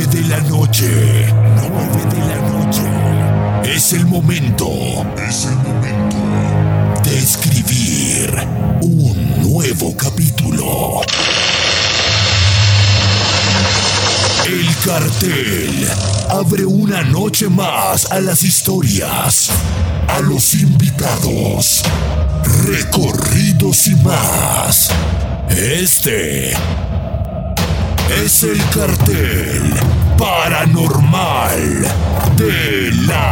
9 de la noche. 9 de la noche. Es el momento. Es el momento de escribir un nuevo capítulo. El cartel abre una noche más a las historias, a los invitados, recorridos y más. Este es el cartel paranormal de la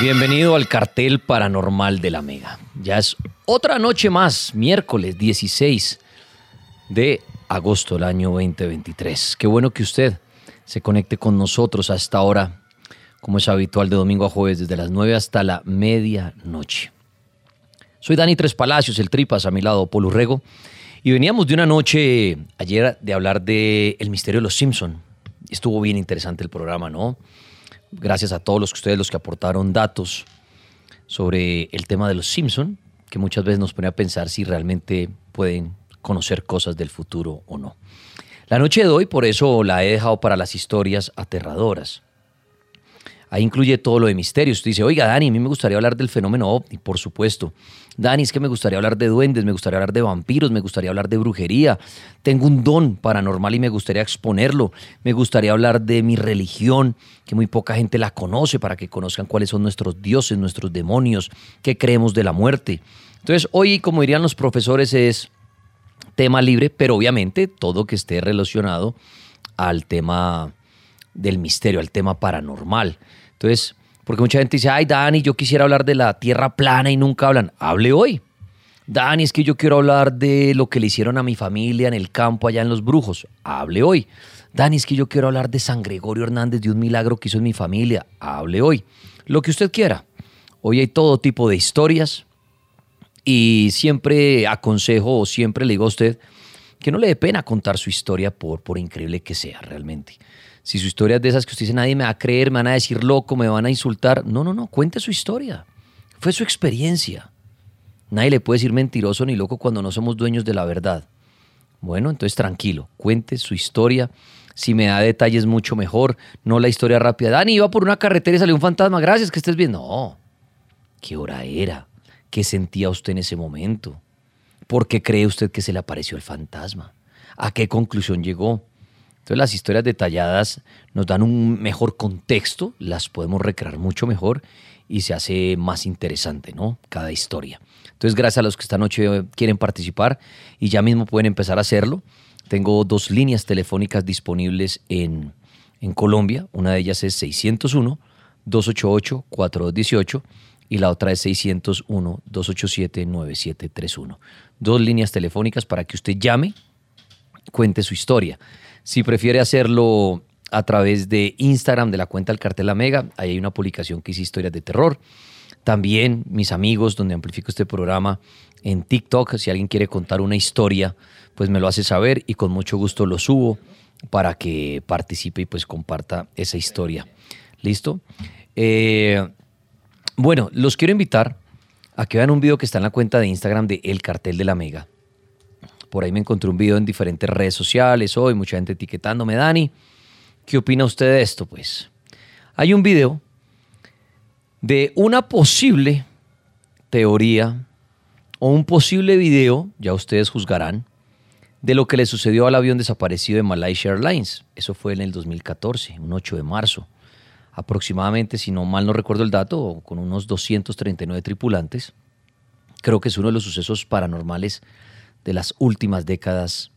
Bienvenido al cartel paranormal de la Mega. Ya es otra noche más, miércoles 16 de agosto del año 2023. Qué bueno que usted se conecte con nosotros a esta hora, como es habitual de domingo a jueves, desde las 9 hasta la medianoche. Soy Dani Tres Palacios, el Tripas, a mi lado Polo Rego, y veníamos de una noche ayer de hablar de El misterio de los Simpson, estuvo bien interesante el programa, ¿no? Gracias a todos los que ustedes los que aportaron datos sobre el tema de los Simpson, que muchas veces nos pone a pensar si realmente pueden conocer cosas del futuro o no. La noche de hoy, por eso la he dejado para las historias aterradoras. Ahí incluye todo lo de misterios. Usted dice, oiga, Dani, a mí me gustaría hablar del fenómeno ovni, por supuesto. Dani, es que me gustaría hablar de duendes, me gustaría hablar de vampiros, me gustaría hablar de brujería. Tengo un don paranormal y me gustaría exponerlo. Me gustaría hablar de mi religión, que muy poca gente la conoce, para que conozcan cuáles son nuestros dioses, nuestros demonios, qué creemos de la muerte. Entonces, hoy, como dirían los profesores, es tema libre, pero obviamente todo que esté relacionado al tema del misterio, al tema paranormal. Entonces, porque mucha gente dice, ay, Dani, yo quisiera hablar de la tierra plana y nunca hablan. Hable hoy. Dani, es que yo quiero hablar de lo que le hicieron a mi familia en el campo allá en Los Brujos. Hable hoy. Dani, es que yo quiero hablar de San Gregorio Hernández, de un milagro que hizo en mi familia. Hable hoy. Lo que usted quiera. Hoy hay todo tipo de historias y siempre aconsejo o siempre le digo a usted que no le dé pena contar su historia por, por increíble que sea realmente. Si su historia es de esas que usted dice, nadie me va a creer, me van a decir loco, me van a insultar. No, no, no, cuente su historia. Fue su experiencia. Nadie le puede decir mentiroso ni loco cuando no somos dueños de la verdad. Bueno, entonces tranquilo, cuente su historia. Si me da detalles mucho mejor, no la historia rápida. Dani iba por una carretera y salió un fantasma, gracias que estés bien. No, ¿qué hora era? ¿Qué sentía usted en ese momento? ¿Por qué cree usted que se le apareció el fantasma? ¿A qué conclusión llegó? Entonces las historias detalladas nos dan un mejor contexto, las podemos recrear mucho mejor y se hace más interesante, ¿no? Cada historia. Entonces gracias a los que esta noche quieren participar y ya mismo pueden empezar a hacerlo. Tengo dos líneas telefónicas disponibles en, en Colombia. Una de ellas es 601-288-4218 y la otra es 601-287-9731. Dos líneas telefónicas para que usted llame, cuente su historia. Si prefiere hacerlo a través de Instagram de la cuenta del Cartel Amega, ahí hay una publicación que hice historias de terror. También mis amigos, donde amplifico este programa en TikTok, si alguien quiere contar una historia, pues me lo hace saber y con mucho gusto lo subo para que participe y pues comparta esa historia. ¿Listo? Eh, bueno, los quiero invitar a que vean un video que está en la cuenta de Instagram de El Cartel de la Mega. Por ahí me encontré un video en diferentes redes sociales hoy, mucha gente etiquetándome, Dani. ¿Qué opina usted de esto? Pues hay un video de una posible teoría o un posible video, ya ustedes juzgarán, de lo que le sucedió al avión desaparecido de Malaysia Airlines. Eso fue en el 2014, un 8 de marzo. Aproximadamente, si no mal no recuerdo el dato, con unos 239 tripulantes. Creo que es uno de los sucesos paranormales de las últimas décadas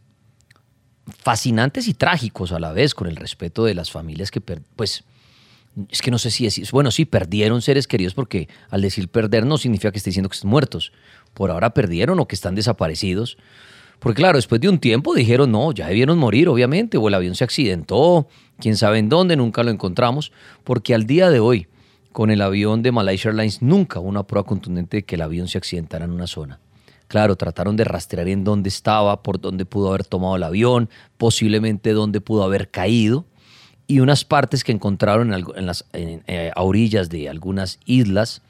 fascinantes y trágicos a la vez, con el respeto de las familias que, pues, es que no sé si es, bueno, sí, perdieron seres queridos porque al decir perder no significa que esté diciendo que estén muertos. Por ahora perdieron o que están desaparecidos. Porque claro, después de un tiempo dijeron, no, ya debieron morir, obviamente, o el avión se accidentó, quién sabe en dónde, nunca lo encontramos, porque al día de hoy, con el avión de Malaysia Airlines, nunca hubo una prueba contundente de que el avión se accidentara en una zona. Claro, trataron de rastrear en dónde estaba, por dónde pudo haber tomado el avión, posiblemente dónde pudo haber caído. Y unas partes que encontraron en, las eh, a orillas de algunas islas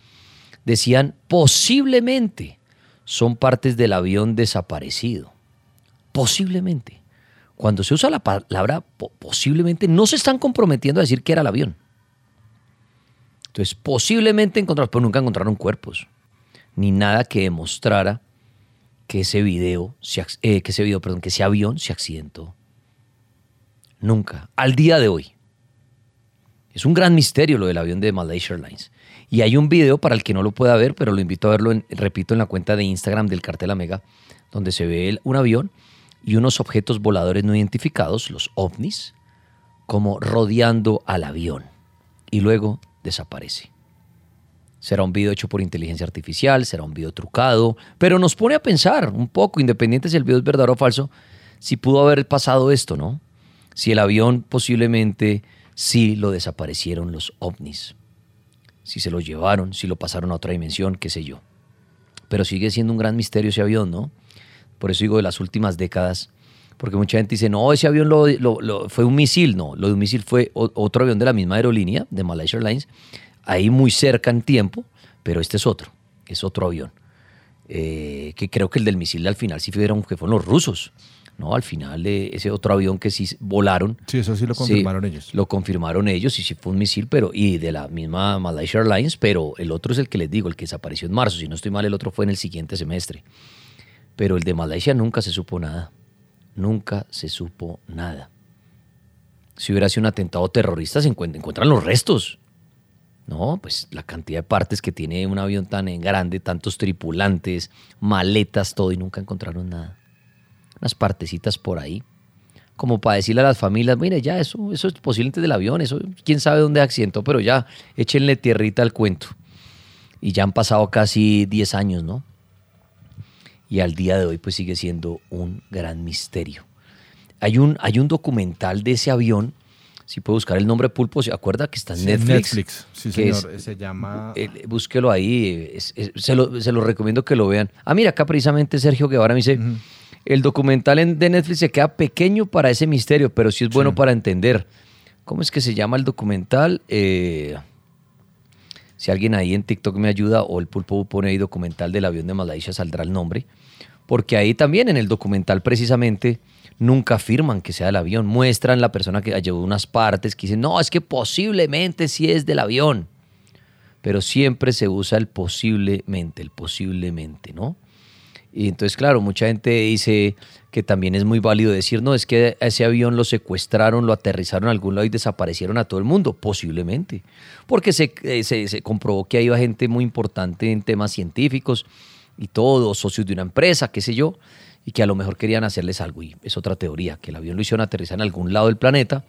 decían posiblemente son partes del avión desaparecido. Posiblemente. Cuando se usa la palabra posiblemente, no se están comprometiendo a decir que era el avión. Entonces, posiblemente encontraron, pero nunca encontraron cuerpos, ni nada que demostrara que ese video, eh, que ese video, perdón, que ese avión se accidentó. Nunca. Al día de hoy. Es un gran misterio lo del avión de Malaysia Airlines. Y hay un video para el que no lo pueda ver, pero lo invito a verlo, repito, en la cuenta de Instagram del Cartel Amega, donde se ve un avión y unos objetos voladores no identificados, los ovnis, como rodeando al avión. Y luego desaparece. Será un video hecho por inteligencia artificial, será un video trucado, pero nos pone a pensar un poco, independiente si el video es verdadero o falso, si pudo haber pasado esto, ¿no? Si el avión posiblemente sí lo desaparecieron los ovnis, si se lo llevaron, si lo pasaron a otra dimensión, qué sé yo. Pero sigue siendo un gran misterio ese avión, ¿no? Por eso digo, de las últimas décadas, Porque mucha gente dice, no, ese avión lo, fue un misil. No, lo de un misil fue otro avión de la misma aerolínea, de Malaysia Airlines, ahí muy cerca en tiempo, pero este es otro, es otro avión. Eh, que creo que el del misil al final sí fueron, que fueron los rusos. No, al final eh, ese otro avión que sí volaron. Sí, eso sí lo confirmaron ellos. Lo confirmaron ellos y sí fue un misil, pero y de la misma Malaysia Airlines, pero el otro es el que les digo, el que desapareció en marzo. Si no estoy mal, el otro fue en el siguiente semestre. Pero el de Malaysia nunca se supo nada. Nunca se supo nada. Si hubiera sido un atentado terrorista, se encuent- encuentran los restos. No, pues la cantidad de partes que tiene un avión tan grande, tantos tripulantes, maletas, todo, y nunca encontraron nada. Unas partecitas por ahí. Como para decirle a las familias, mire, ya, eso, eso es posiblemente del avión, eso quién sabe dónde accidentó, pero ya, échenle tierrita al cuento. Y ya han pasado casi 10 años, ¿no? Y al día de hoy, pues sigue siendo un gran misterio. Hay un, hay un documental de ese avión, si puede buscar el nombre Pulpo, ¿se acuerda que está en Sí, Netflix? sí, que señor. es- se llama... eh, búsquelo ahí, es- es- se, lo, se lo recomiendo que lo vean. Ah, mira, acá precisamente Sergio Guevara me dice, el documental en- de Netflix se queda pequeño para ese misterio, pero sí es bueno para entender. ¿Cómo es que se llama el documental? Eh, si alguien ahí en TikTok me ayuda o el pulpo pone ahí documental del avión de Malaysia, saldrá el nombre. Porque ahí también en el documental precisamente nunca afirman que sea del avión. Muestran la persona que llevó unas partes que dicen, no, es que posiblemente sí es del avión. Pero siempre se usa el posiblemente, el posiblemente, ¿no? Y entonces, claro, mucha gente dice que también es muy válido decir, no, es que ese avión lo secuestraron, lo aterrizaron a algún lado y desaparecieron a todo el mundo. Posiblemente. Porque se, eh, se comprobó que iba gente muy importante en temas científicos y todo, socios de una empresa, qué sé yo, y que a lo mejor querían hacerles algo. Y es otra teoría, que el avión lo hicieron aterrizar en algún lado del planeta,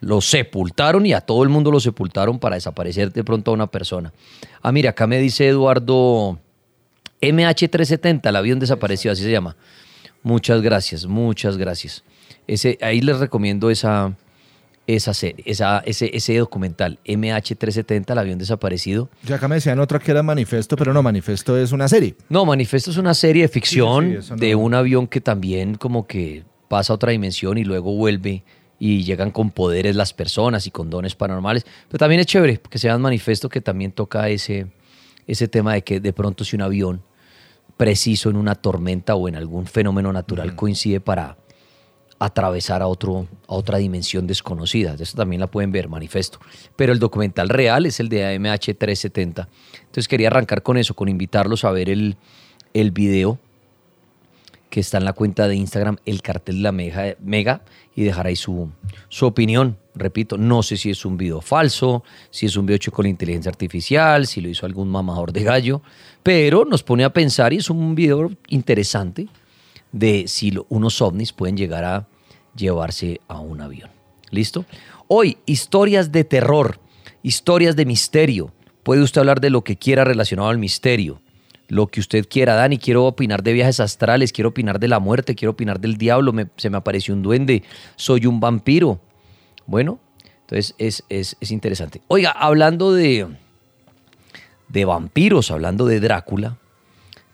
lo sepultaron y a todo el mundo lo sepultaron para desaparecer de pronto a una persona. Ah, mira, acá me dice Eduardo MH370, el avión desapareció, así se llama. Muchas gracias, muchas gracias. Ese, ahí les recomiendo esa, esa, se- esa, ese, ese documental, MH370, el avión desaparecido. Ya acá me decían otra que era Manifesto, pero no, Manifesto es una serie. No, Manifesto es una serie de ficción Sí, sí, eso no- de un avión que también como que pasa a otra dimensión y luego vuelve y llegan con poderes las personas y con dones paranormales. Pero también es chévere que se llama Manifesto que también toca ese, ese tema de que de pronto si un avión preciso en una tormenta o en algún fenómeno natural coincide para atravesar a, otro, a otra dimensión desconocida. Eso también la pueden ver, manifiesto. Pero el documental real es el de AMH 370. Entonces quería arrancar con eso, con invitarlos a ver el, el video que está en la cuenta de Instagram, el cartel de la Mega, Mega y dejar ahí su, su opinión. Repito, no sé si es un video falso, si es un video hecho con inteligencia artificial, si lo hizo algún mamador de gallo, pero nos pone a pensar y es un video interesante de si unos ovnis pueden llegar a llevarse a un avión. ¿Listo? Hoy, historias de terror, historias de misterio. Puede usted hablar de lo que quiera relacionado al misterio, lo que usted quiera. Dani, quiero opinar de viajes astrales, quiero opinar de la muerte, quiero opinar del diablo, se me apareció un duende, soy un vampiro. Bueno, entonces es, es- es interesante. Oiga, hablando de, de vampiros, hablando de Drácula,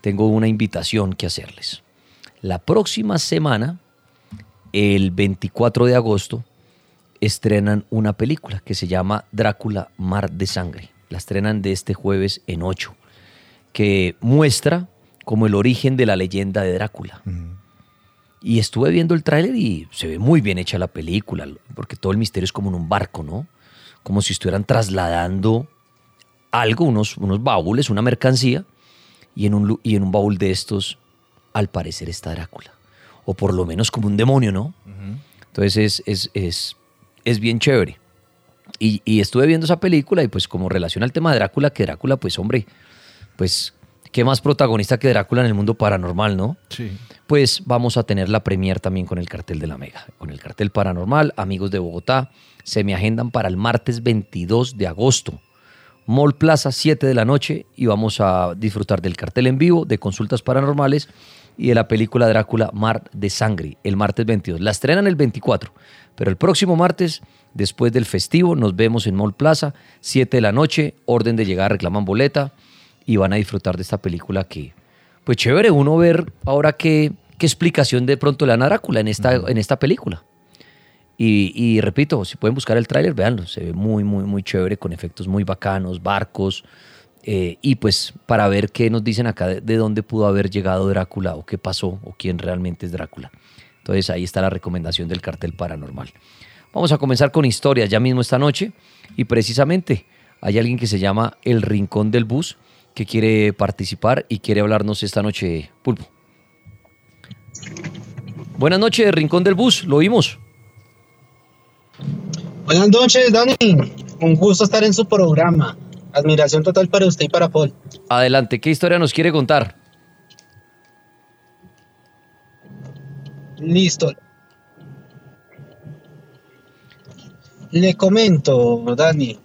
tengo una invitación que hacerles. La próxima semana, el 24 de agosto, estrenan una película que se llama Drácula Mar de Sangre. La estrenan de este jueves en 8, que muestra como el origen de la leyenda de Drácula. Y estuve viendo el tráiler y se ve muy bien hecha la película, porque todo el misterio es como en un barco, ¿no? Como si estuvieran trasladando algo, unos, unos baúles, una mercancía, y en, un, y en un baúl de estos, al parecer, está Drácula. O por lo menos como un demonio, ¿no? Entonces es, es, es, es bien chévere. Y, y estuve viendo esa película y pues como relaciona al tema de Drácula, que Drácula, pues hombre, pues qué más protagonista que Drácula en el mundo paranormal, ¿no? Sí. pues vamos a tener la premier también con el cartel de la Mega, con el cartel paranormal, amigos de Bogotá, se me agendan para el martes 22 de agosto. Mall Plaza, 7 de la noche, y vamos a disfrutar del cartel en vivo, de consultas paranormales y de la película Drácula Mar de Sangre, el martes 22. La estrenan el 24, pero el próximo martes, después del festivo, nos vemos en Mall Plaza, 7 de la noche, orden de llegar, reclaman boleta y van a disfrutar de esta película que, pues chévere uno ver ahora qué, qué explicación de pronto le dan a Drácula en esta, en esta película. Y, y repito, si pueden buscar el tráiler, véanlo, se ve muy, muy, muy chévere, con efectos muy bacanos, barcos, eh, y pues para ver qué nos dicen acá de, de dónde pudo haber llegado Drácula o qué pasó o quién realmente es Drácula. Entonces ahí está la recomendación del cartel paranormal. Vamos a comenzar con historias ya mismo esta noche y precisamente hay alguien que se llama El Rincón del Bus que quiere participar y quiere hablarnos esta noche, Pulpo. Buenas noches, Rincón del Bus, lo oímos. Buenas noches, Dani. Un gusto estar en su programa. Admiración total para usted y para Paul. Adelante, ¿qué historia nos quiere contar? Listo. Le comento, Dani.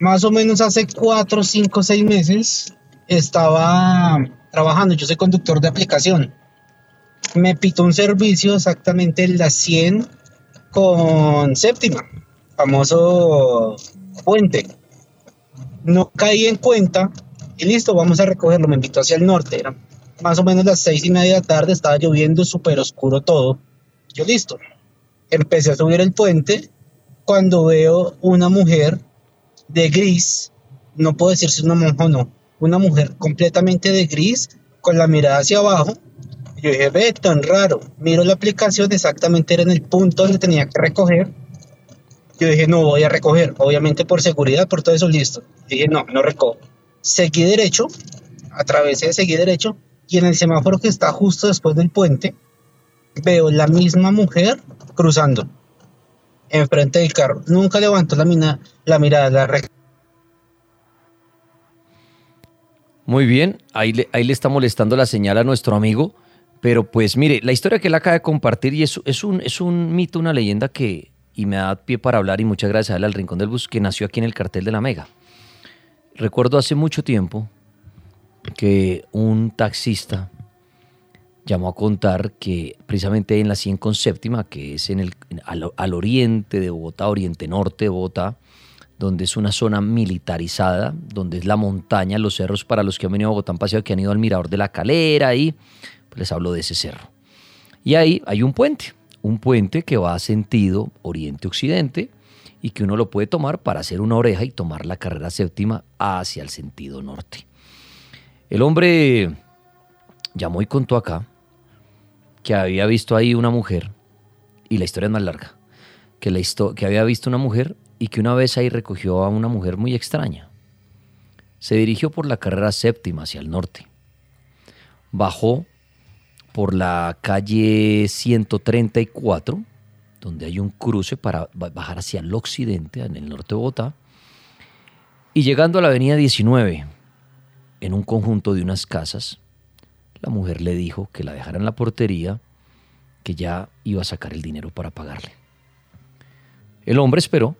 Más o menos hace cuatro, cinco, seis meses estaba trabajando. Yo soy conductor de aplicación. Me pitó un servicio exactamente en la 100 con séptima, famoso puente. No caí en cuenta y listo, vamos a recogerlo. Me invitó hacia el norte. Era más o menos las seis y media de la tarde, estaba lloviendo súper oscuro todo. Yo listo. Empecé a subir el puente cuando veo una mujer de gris, no puedo decir si es una monja o no, una mujer completamente de gris, con la mirada hacia abajo. Yo dije, ve, tan raro. Miro la aplicación, exactamente era en el punto donde tenía que recoger. Yo dije, no voy a recoger, obviamente por seguridad, por todo eso, listo. Dije, no, no recojo. Seguí derecho, atravesé, seguí derecho, y en el semáforo que está justo después del puente, veo la misma mujer cruzando enfrente del carro. Nunca levantó la, mina, la mirada, la re- Muy bien, ahí le, ahí le está molestando la señal a nuestro amigo, pero pues mire, la historia que él acaba de compartir y es, es, un, es un mito, una leyenda que, y me da pie para hablar y muchas gracias a él al Rincón del Bus, que nació aquí en el cartel de la Mega. Recuerdo hace mucho tiempo que un taxista llamó a contar que precisamente en la 100 con séptima, que es en el, al, oriente de Bogotá, oriente norte de Bogotá, donde es una zona militarizada, donde es la montaña, los cerros para los que han venido a Bogotá han paseado, que han ido al Mirador de la Calera y pues les hablo de ese cerro. Y ahí hay un puente, un puente que va a sentido oriente-occidente y que uno lo puede tomar para hacer una oreja y tomar la carrera séptima hacia el sentido norte. El hombre llamó y contó acá que había visto ahí una mujer, y la historia es más larga, que, la que había visto una mujer y que una vez ahí recogió a una mujer muy extraña. Se dirigió por la carrera séptima hacia el norte. Bajó por la calle 134, donde hay un cruce para ba- bajar hacia el occidente, en el norte de Bogotá, y llegando a la avenida 19, en un conjunto de unas casas, la mujer le dijo que la dejara en la portería, que ya iba a sacar el dinero para pagarle. El hombre esperó,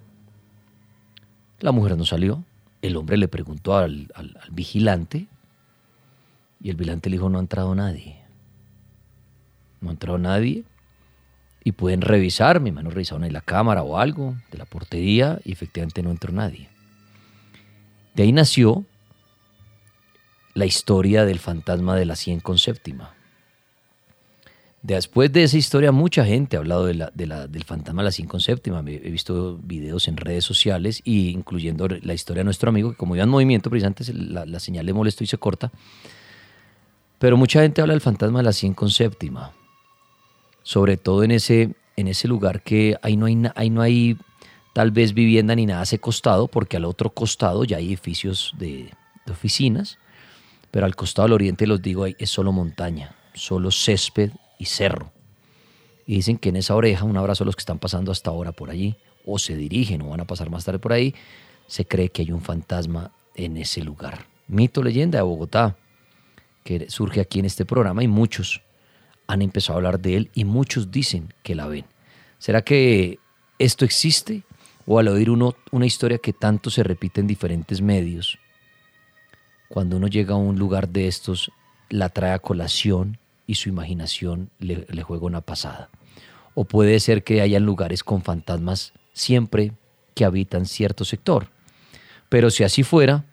la mujer no salió, el hombre le preguntó al- al vigilante y el vigilante le dijo no ha entrado nadie. No ha entrado nadie y pueden revisar, mi mano revisaron ahí la cámara o algo de la portería y efectivamente no entró nadie. De ahí nació la historia del fantasma de la 100 con séptima. Después de esa historia, mucha gente ha hablado de del fantasma de la 100 con séptima. Me- He visto videos en redes sociales, y incluyendo la historia de nuestro amigo, que como iba en movimiento, precisamente la, la señal le molestó y se corta. Pero mucha gente habla del fantasma de la 100 con séptima. Sobre todo en ese, en ese lugar que ahí no hay, ahí no hay tal vez vivienda ni nada a ese costado, porque al otro costado ya hay edificios de, de oficinas, pero al costado del oriente, los digo, es solo montaña, solo césped y cerro. Y dicen que en esa oreja, un abrazo a los que están pasando hasta ahora por allí, o se dirigen o van a pasar más tarde por ahí, se cree que hay un fantasma en ese lugar. Mito, leyenda de Bogotá, que surge aquí en este programa y muchos han empezado a hablar de él y muchos dicen que la ven. ¿Será que esto existe? O al oír una historia que tanto se repite en diferentes medios, cuando uno llega a un lugar de estos, la trae a colación y su imaginación le, le juega una pasada. O puede ser que hayan lugares con fantasmas siempre que habitan cierto sector. Pero si así fuera,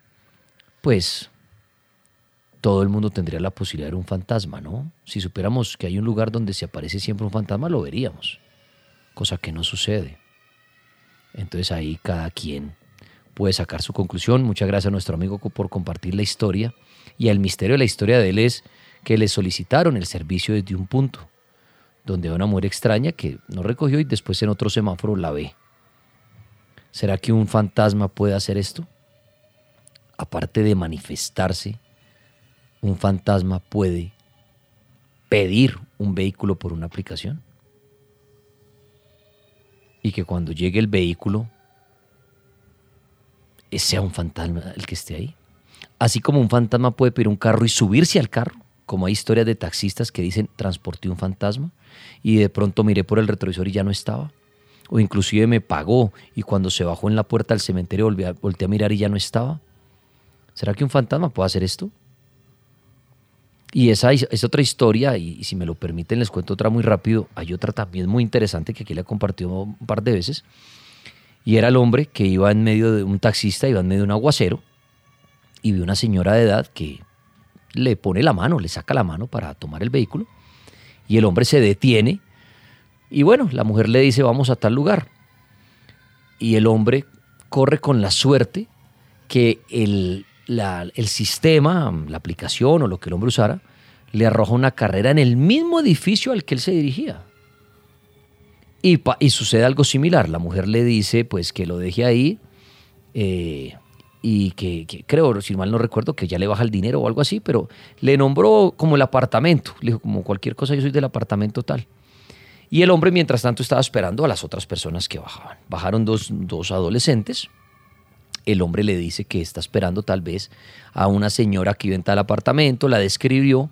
pues todo el mundo tendría la posibilidad de ver un fantasma, ¿no? Si supiéramos que hay un lugar donde se aparece siempre un fantasma, lo veríamos, cosa que no sucede. Entonces ahí cada quien puede sacar su conclusión. Muchas gracias a nuestro amigo por compartir la historia. Y el misterio de la historia de él es que le solicitaron el servicio desde un punto, donde una mujer extraña que no recogió y después en otro semáforo la ve. ¿Será que un fantasma puede hacer esto? Aparte de manifestarse, un fantasma puede pedir un vehículo por una aplicación. Y que cuando llegue el vehículo, sea un fantasma el que esté ahí. Así como un fantasma puede pedir un carro y subirse al carro, como hay historias de taxistas que dicen transporté un fantasma y de pronto miré por el retrovisor y ya no estaba o inclusive me pagó y cuando se bajó en la puerta del cementerio volví volteé a mirar y ya no estaba. ¿Será que un fantasma puede hacer esto? Y esa es otra historia, y, si me lo permiten les cuento otra muy rápido. Hay otra también muy interesante que aquí le he compartido un par de veces. Y era el hombre que iba en medio de un taxista, iba en medio de un aguacero, y vio una señora de edad que le pone la mano, le saca la mano para tomar el vehículo, y el hombre se detiene y bueno, la mujer le dice, vamos a tal lugar. Y el hombre corre con la suerte que el, el sistema, la aplicación o lo que el hombre usara, le arroja una carrera en el mismo edificio al que él se dirigía. Y, y, sucede algo similar. La mujer le dice pues que lo deje ahí eh, y que, creo, si mal no recuerdo, que ya le baja el dinero o algo así, pero le nombró como el apartamento. Le dijo, como cualquier cosa, yo soy del apartamento tal. Y el hombre, mientras tanto, estaba esperando a las otras personas que bajaban. Bajaron dos, adolescentes. El hombre le dice que está esperando tal vez a una señora que iba en tal apartamento, la describió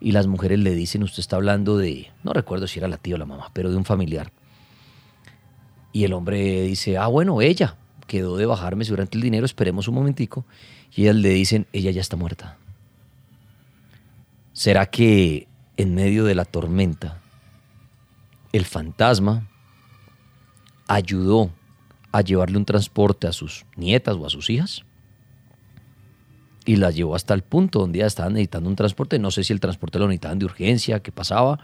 y las mujeres le dicen, usted está hablando de, no recuerdo si era la tía o la mamá, pero de un familiar. Y el hombre dice, ah, bueno, ella quedó de bajarme durante el dinero, esperemos un momentico. Y ellas le dicen, ella ya está muerta. ¿Será que en medio de la tormenta el fantasma ayudó a llevarle un transporte a sus nietas o a sus hijas y las llevó hasta el punto donde ya estaban necesitando un transporte. No sé si el transporte lo necesitaban de urgencia, qué pasaba,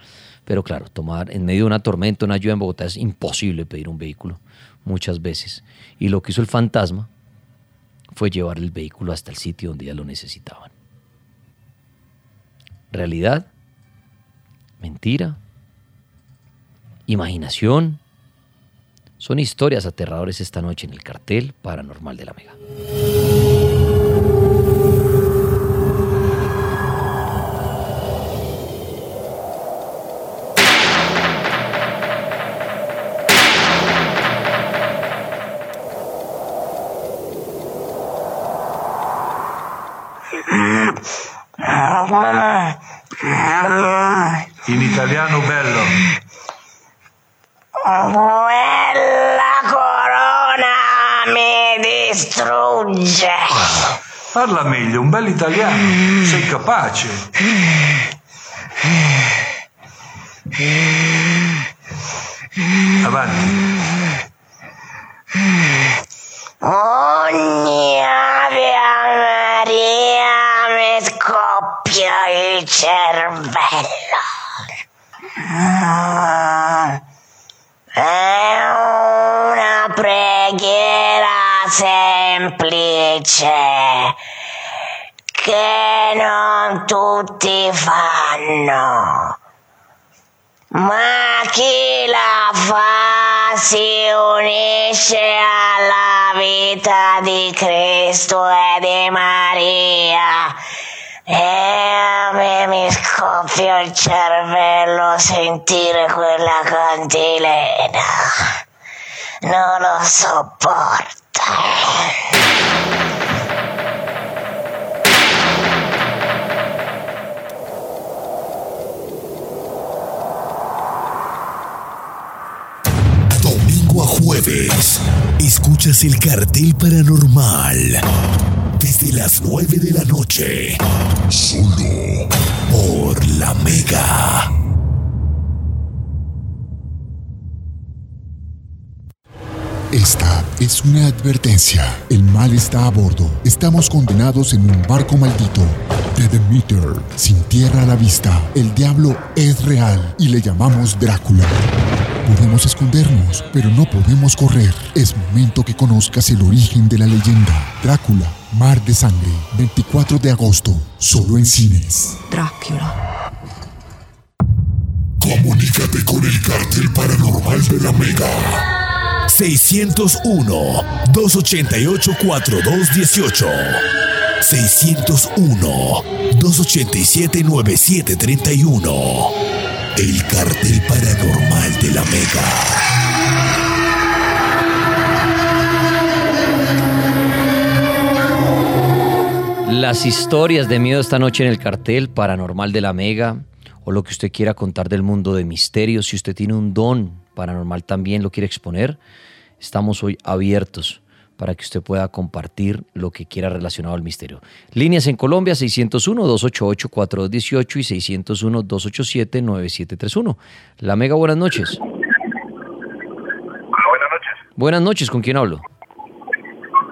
pero claro, tomar en medio de una tormenta, una lluvia en Bogotá es imposible pedir un vehículo muchas veces. Y lo que hizo el fantasma fue llevar el vehículo hasta el sitio donde ya lo necesitaban. Realidad, mentira, imaginación. Son historias aterradores esta noche en el cartel paranormal de la Mega. In italiano bello. Distrugge. Parla meglio, un bel italiano. Sei capace. Avanti. Ogni Ave Maria mi scoppia il cervello. È una preghiera semplice che non tutti fanno. Ma chi la fa si unisce alla vita di Cristo e di Maria e a me mi scoppia il cervello sentire quella cantilena. Non lo sopporto. Domingo a jueves, escuchas el cartel paranormal desde las 9 de la noche. Solo por la Mega. Esta es una advertencia. El mal está a bordo. Estamos condenados en un barco maldito. The Demeter, sin tierra a la vista, el diablo es real y le llamamos Drácula. Podemos escondernos, pero no podemos correr. Es momento que conozcas el origen de la leyenda. Drácula, Mar de Sangre, 24 de agosto, solo en cines. Drácula. Comunícate con el cartel paranormal de la Mega. 601-288-4218. 601-287-9731. El cartel paranormal de la Mega. Las historias de miedo esta noche en el cartel paranormal de la Mega o lo que usted quiera contar del mundo de misterios, si usted tiene un don paranormal también lo quiere exponer, estamos hoy abiertos para que usted pueda compartir lo que quiera relacionado al misterio. Líneas en Colombia 601-288-4218 y 601-287-9731. La Mega, buenas noches. Buenas noches. Buenas noches, ¿con quién hablo? Con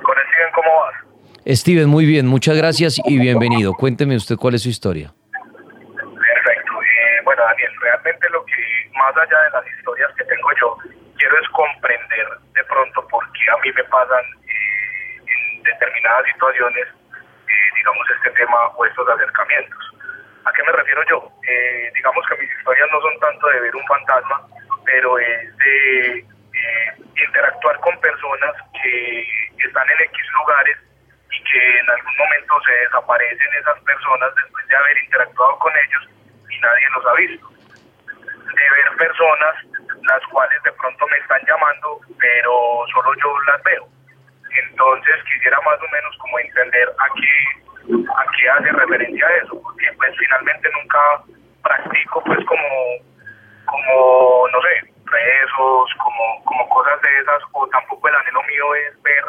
Steven, ¿cómo vas? Steven, muy bien, muchas gracias y bienvenido. Cuénteme usted cuál es su historia. Perfecto. Eh, bueno, Daniel, realmente lo que, más allá de las historias que tengo yo, quiero es comprender de pronto por qué a mí me pasan eh, en determinadas situaciones, eh, digamos, este tema o estos acercamientos. ¿A qué me refiero yo? Eh, digamos que mis historias no son tanto de ver un fantasma, pero es de interactuar con personas que están en X lugares y que en algún momento se desaparecen esas personas después de haber interactuado con ellos y nadie los ha visto. De ver personas las cuales de pronto me están llamando, pero solo yo las veo. Entonces quisiera más o menos como entender a qué, a qué hace referencia eso, porque pues finalmente nunca practico pues como, como no sé, rezos, como, como cosas de esas, o tampoco el anhelo mío es ver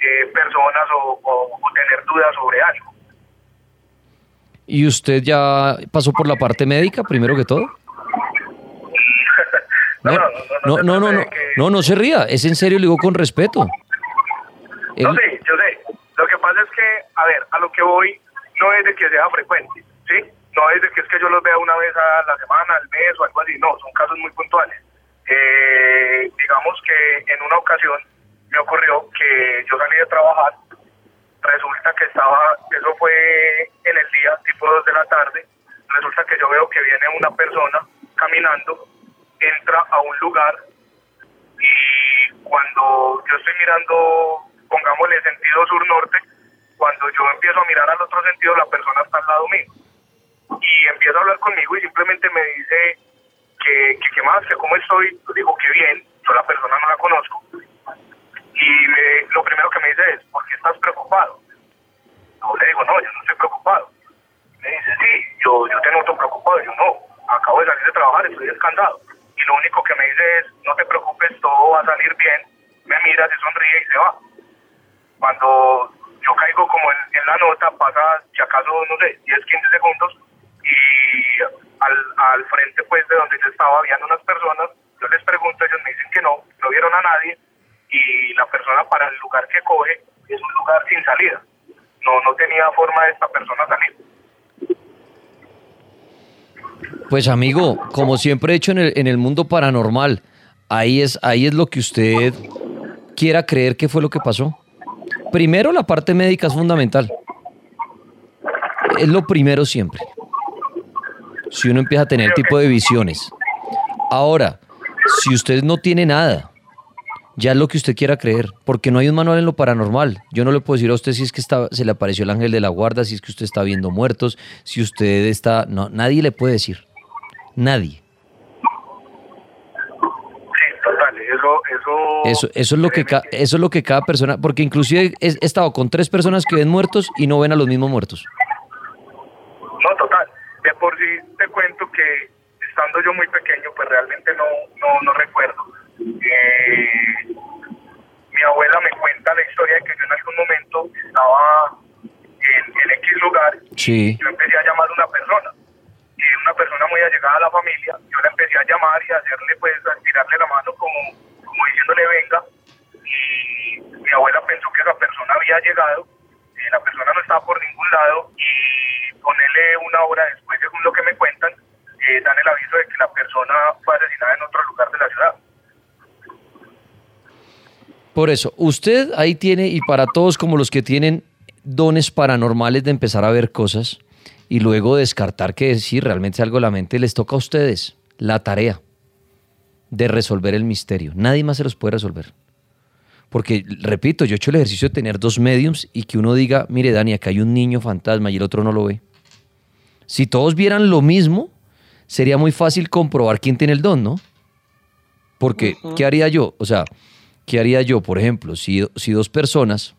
eh, personas o- o tener dudas sobre algo. ¿Y usted ya pasó por la parte médica primero que todo? No, no, no, no, no, no, no se ría, es en serio, le digo con respeto. No El- sé, yo sé. Lo que pasa es que, a ver, a lo que voy no es de que sea frecuente, ¿sí? No es de que es que yo los vea una vez a la semana, al mes o algo así, no, son casos muy puntuales. Eh, digamos que en una ocasión me ocurrió que yo salí de trabajar, resulta que estaba, eso fue en el día, tipo 2 de la tarde, resulta que yo veo que viene una persona caminando, entra a un lugar y cuando yo estoy mirando, pongámosle sentido sur-norte, cuando yo empiezo a mirar al otro sentido, la persona está al lado mío. Y empieza a hablar conmigo y simplemente me dice que, que más, que cómo estoy. Yo digo que bien, yo la persona no la conozco. Y me- lo primero que me dice es, ¿por qué estás preocupado? Yo le digo, no, yo no estoy preocupado. Me dice, sí, yo, yo te noto preocupado. Yo no, acabo de salir de trabajar, estoy descansado. Y lo único que me dice es, no te preocupes, todo va a salir bien. Me mira, se sonríe y se va. Cuando yo caigo como en, la nota, pasa, si acaso, no sé, 10, 15 segundos, y al, al frente pues de donde yo estaba habían unas personas, yo les pregunto, ellos me dicen que no, no vieron a nadie, y la persona para el lugar que coge es un lugar sin salida. No, no tenía forma de esta persona salir. Pues amigo, como siempre he hecho en el, en el mundo paranormal, ahí es, ahí es lo que usted quiera creer que fue lo que pasó. Primero, la parte médica es fundamental. Es lo primero siempre. Si uno empieza a tener tipo de visiones. Ahora, si usted no tiene nada, ya es lo que usted quiera creer, porque no hay un manual en lo paranormal. Yo no le puedo decir a usted si es que está, se le apareció el ángel de la guarda, si es que usted está viendo muertos, si usted está... No, nadie le puede decir. Nadie. Sí, total, eso, eso... Es lo que ca- eso es lo que cada persona... Porque inclusive he, estado con tres personas que ven muertos y no ven a los mismos muertos. No, total. De por sí te cuento que estando yo muy pequeño, pues realmente no, no, no recuerdo. Eh, mi abuela me cuenta la historia de que yo en algún momento estaba en, en X lugar Sí. yo empecé a llamar a una persona. Una persona muy allegada a la familia, yo la empecé a llamar y a hacerle, pues, a tirarle la mano como, diciéndole venga. Y mi abuela pensó que esa persona había llegado, y la persona no estaba por ningún lado y ponele una hora después, según lo que me cuentan, eh, dan el aviso de que la persona fue asesinada en otro lugar de la ciudad. Por eso, usted ahí tiene, y para todos como los que tienen dones paranormales de empezar a ver cosas y luego descartar que sí, realmente es algo de la mente, les toca a ustedes la tarea de resolver el misterio. Nadie más se los puede resolver. Porque, repito, yo he hecho el ejercicio de tener dos mediums y que uno diga, mire, Dani, acá hay un niño fantasma y el otro no lo ve. Si todos vieran lo mismo, sería muy fácil comprobar quién tiene el don, ¿no? Porque, ¿qué haría yo? O sea, ¿qué haría yo, por ejemplo, si, si dos personas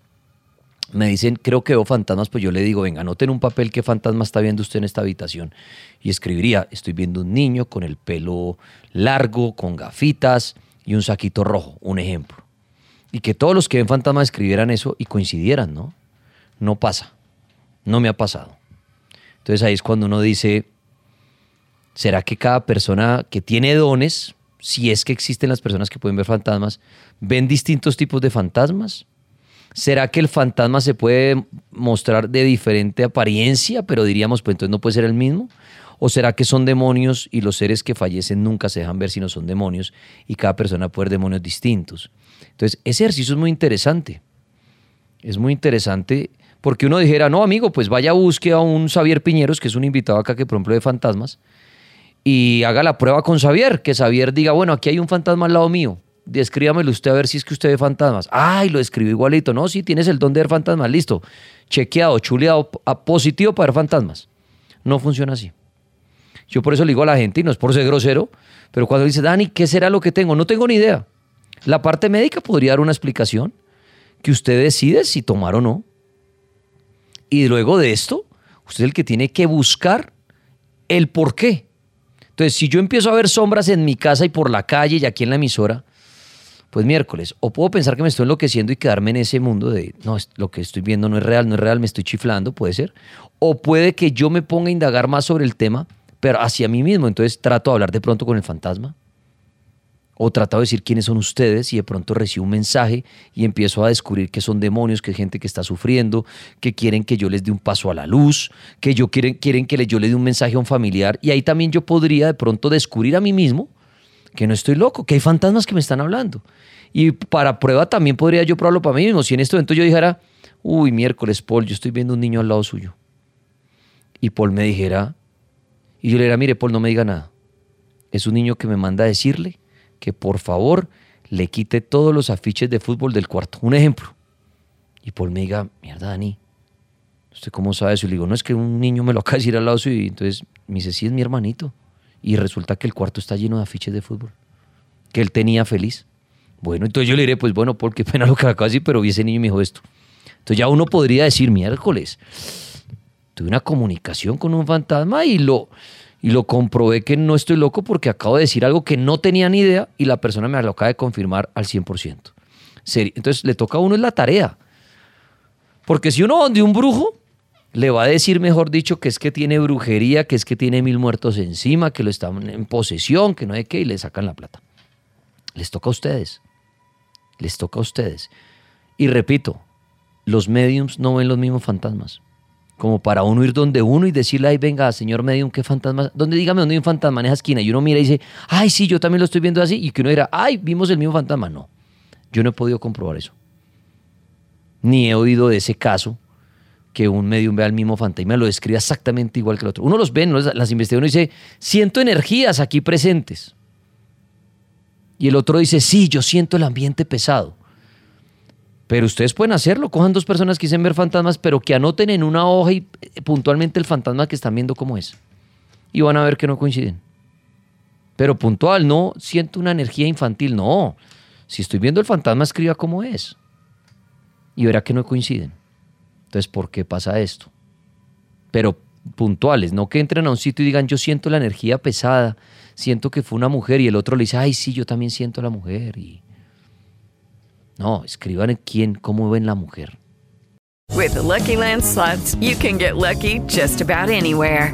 me dicen, creo que veo fantasmas, pues yo le digo, venga, anoten un papel qué fantasma está viendo usted en esta habitación. Y escribiría, estoy viendo un niño con el pelo largo, con gafitas y un saquito rojo, un ejemplo. Y que todos los que ven fantasmas escribieran eso y coincidieran, ¿no? No pasa. No me ha pasado. Entonces ahí es cuando uno dice, ¿será que cada persona que tiene dones, si es que existen las personas que pueden ver fantasmas, ven distintos tipos de fantasmas? ¿Será que el fantasma se puede mostrar de diferente apariencia, pero diríamos, pues entonces no puede ser el mismo? ¿O será que son demonios y los seres que fallecen nunca se dejan ver si no son demonios y cada persona puede ver demonios distintos? Entonces, ese ejercicio es muy interesante. Es muy interesante porque uno dijera, no, amigo, pues vaya a busque a un Xavier Piñeros, que es un invitado acá que, por ejemplo, de fantasmas, y haga la prueba con Xavier, que Xavier diga, bueno, aquí hay un fantasma al lado mío, descríbamelo usted a ver si es que usted ve fantasmas. Ay, lo escribió igualito. No, sí, tienes el don de ver fantasmas, listo. Chequeado, chuleado, positivo para ver fantasmas. No funciona así. Yo por eso le digo a la gente, y no es por ser grosero, pero cuando dice, Dani, ¿qué será lo que tengo? No tengo ni idea. La parte médica podría dar una explicación que usted decide si tomar o no. Y luego de esto, usted es el que tiene que buscar el por qué. Entonces, si yo empiezo a ver sombras en mi casa y por la calle y aquí en la emisora, pues miércoles, o puedo pensar que me estoy enloqueciendo y quedarme en ese mundo de, no, lo que estoy viendo no es real, no es real, me estoy chiflando, puede ser. O puede que yo me ponga a indagar más sobre el tema, pero hacia mí mismo, entonces trato de hablar de pronto con el fantasma. O trato de decir quiénes son ustedes y de pronto recibo un mensaje y empiezo a descubrir que son demonios, que es gente que está sufriendo, que quieren que yo les dé un paso a la luz, que yo quieren, quieren que yo le dé un mensaje a un familiar. Y ahí también yo podría de pronto descubrir a mí mismo que no estoy loco, que hay fantasmas que me están hablando. Y para prueba también podría yo probarlo para mí mismo. Si en este momento yo dijera, uy, miércoles, Paul, yo estoy viendo un niño al lado suyo. Y Paul me dijera, y yo le diría, mire, Paul, no me diga nada. Es un niño que me manda a decirle que por favor le quite todos los afiches de fútbol del cuarto. Un ejemplo. Y Paul me diga, mierda, Dani, ¿usted cómo sabe eso? Y le digo, no, es que un niño me lo acaba de decir al lado suyo. Y entonces me dice, sí, es mi hermanito. Y resulta que el cuarto está lleno de afiches de fútbol. Que él tenía feliz. Bueno, entonces yo le diré, pues bueno, qué pena lo que acaba de decir, pero vi ese niño y me dijo esto. Entonces ya uno podría decir, miércoles, tuve una comunicación con un fantasma y lo, y lo comprobé que no estoy loco porque acabo de decir algo que no tenía ni idea y la persona me lo acaba de confirmar al 100%. Entonces le toca a uno es la tarea. Porque si uno va donde un brujo, le va a decir, mejor dicho, que es que tiene brujería, que es que tiene mil muertos encima, que lo están en posesión, que no hay qué, y le sacan la plata. Les toca a ustedes. Les toca a ustedes. Y repito, los mediums no ven los mismos fantasmas como para uno ir donde uno y decirle, ay, venga, señor medium, qué fantasma, donde dígame dónde hay un fantasma en esa esquina. Y uno mira y dice, ay, sí, yo también lo estoy viendo así. Y que uno dirá, ay, vimos el mismo fantasma. No, yo no he podido comprobar eso. Ni he oído de ese caso que un medium vea el mismo fantasma lo describa exactamente igual que el otro. Uno los ve, las investigaciones y dice, siento energías aquí presentes. Y el otro dice, sí, yo siento el ambiente pesado. Pero ustedes pueden hacerlo, cojan dos personas que dicen ver fantasmas, pero que anoten en una hoja y eh, puntualmente el fantasma que están viendo cómo es. Y van a ver que no coinciden. Pero puntual, no siento una energía infantil, no. Si estoy viendo el fantasma, escriba cómo es. Y verá que no coinciden. Entonces, ¿por qué pasa esto? Pero puntuales, no que entren a un sitio y digan, yo siento la energía pesada, siento que fue una mujer y el otro le dice, ay, sí, yo también siento la mujer. Y no, escriban en quién, cómo ven la mujer. With the Lucky Land you can get lucky just about anywhere.